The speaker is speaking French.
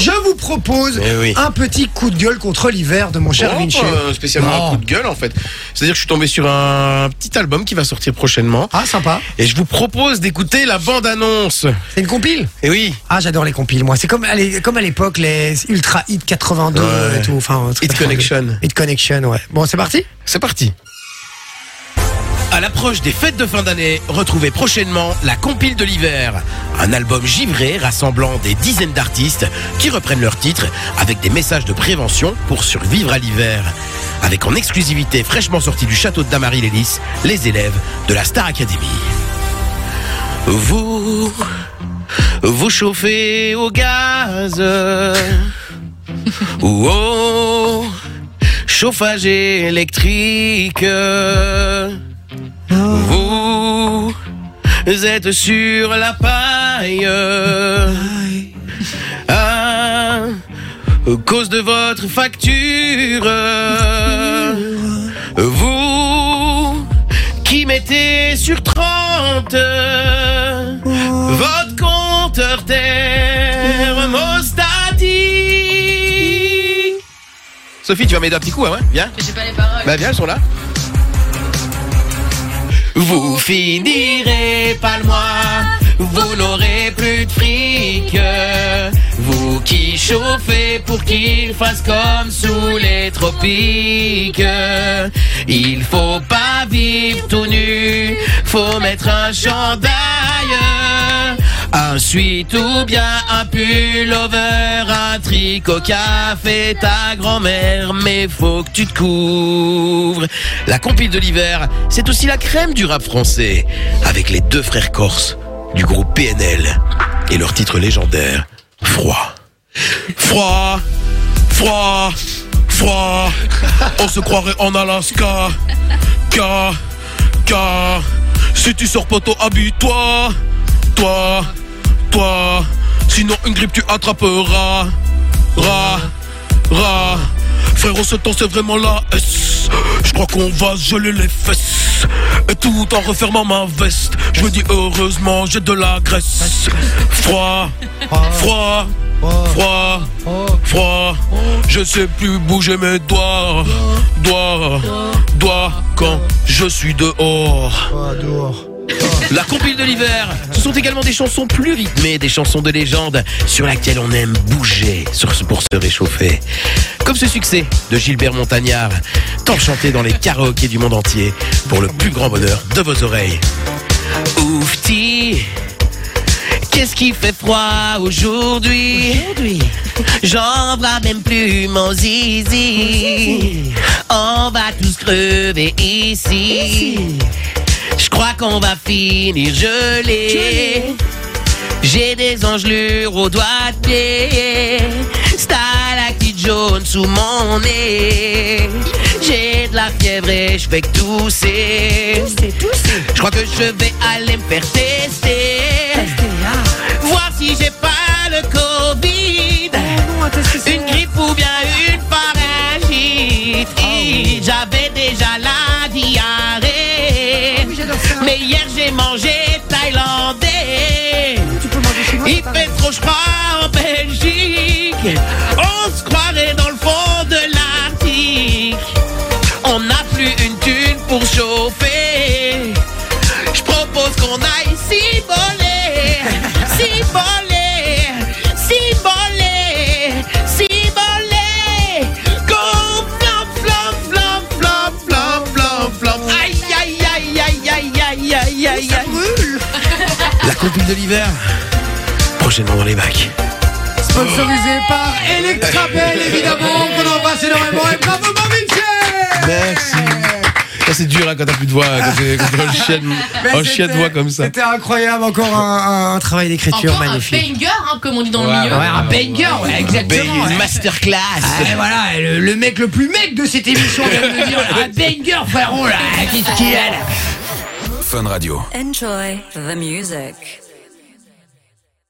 je vous propose Eh oui. un petit coup de gueule contre l'hiver de mon cher Oh, Vinci. euh, spécialement Non. un coup de gueule en fait. C'est-à-dire que je suis tombé sur un petit album qui va sortir prochainement. Ah, sympa. Et je vous propose d'écouter la bande-annonce. C'est une compile? Et oui, Ah, j'adore les compiles, moi. C'est comme, à l'é- comme à l'époque, les Ultra Hit 82 Ouais. et tout. Enfin, Hit 82. Connection. Hit Connection, ouais. Bon, c'est parti? C'est parti. À l'approche des fêtes de fin d'année, retrouvez prochainement la compile de l'hiver, un album givré rassemblant des dizaines d'artistes qui reprennent leurs titres avec des messages de prévention pour survivre à l'hiver. Avec en exclusivité fraîchement sorti du château de Damary-Lélis, les élèves de la Star Academy. Vous, vous chauffez au gaz ou au chauffage électrique. Vous êtes sur la paille à cause de votre facture. Vous qui mettez sur 30 votre compteur thermostatique. Sophie, tu vas m'aider un petit coup, hein, ouais Viens. J'ai pas les paroles. Bah viens, elles sont là. Vous finirez pas le mois, vous n'aurez plus de fric. Vous qui chauffez pour qu'il fasse comme sous les tropiques. Il faut pas vivre tout nu, faut mettre un chandail. Un sweat ou bien un pullover, un tricot fait ta grand-mère, mais faut que tu te couvres. La compile de l'hiver, c'est aussi la crème du rap français, avec les deux frères corses du groupe PNL et leur titre légendaire, Froid. Froid, froid, froid, on se croirait en Alaska, car, car, si tu sors poteau, habille-toi, toi, toi, sinon une grippe tu attraperas, ra, ra, frérot ce temps c'est vraiment la S, je crois qu'on va geler les fesses, et tout en refermant ma veste, je me dis heureusement j'ai de la graisse, froid, froid, froid, froid, je sais plus bouger mes doigts, doigts, doigts, quand je suis dehors. La compile de l'hiver, ce sont également des chansons plus rythmées, des chansons de légende sur lesquelles on aime bouger sur pour se réchauffer. Comme ce succès de Gilbert Montagnard, tant chanté dans les karaokés du monde entier pour le plus grand bonheur de vos oreilles. Oufti, qu'est-ce qui fait froid aujourd'hui? J'en vois même plus mon zizi. On va tous crever ici. Je crois qu'on va finir gelé. J'ai des engelures aux doigts de pied. Stalactite jaune sous mon nez. J'ai de la fièvre et je fais que tousser. Je crois que je vais aller me faire tester. Il fait trop froid en Belgique. On se croirait dans le fond de l'Arctique. On n'a plus une thune pour chauffer. Je qu'on aille s'immoler. S'immoler. S'immoler. S'immoler. Comme flamme, flamme, flamme, flamme, flamme, flamme, flamme. Aïe, aïe, aïe, aïe, aïe, aïe, aïe, aïe. Ça brûle. La copine de l'hiver. Prochainement dans les bacs. Sponsorisé par Electrabel, évidemment, qu'on embrasse énormément. Et bravo, Vinci Merci. Ça c'est dur hein, quand t'as plus de voix, quand t'es- quand t'as un chien, Mais un chien de c'était- voix comme ça. C'était incroyable, encore un, un- un travail d'écriture magnifique. un banger, hein, comme on dit dans Ouais, le milieu. Ouais, un banger, ouais, exactement. Une ouais. masterclass. Ah, voilà, le, le mec le plus mec de cette émission vient de me dire un banger, frérot, là. Qu'est-ce qu'il a là Fun Radio. Enjoy the music.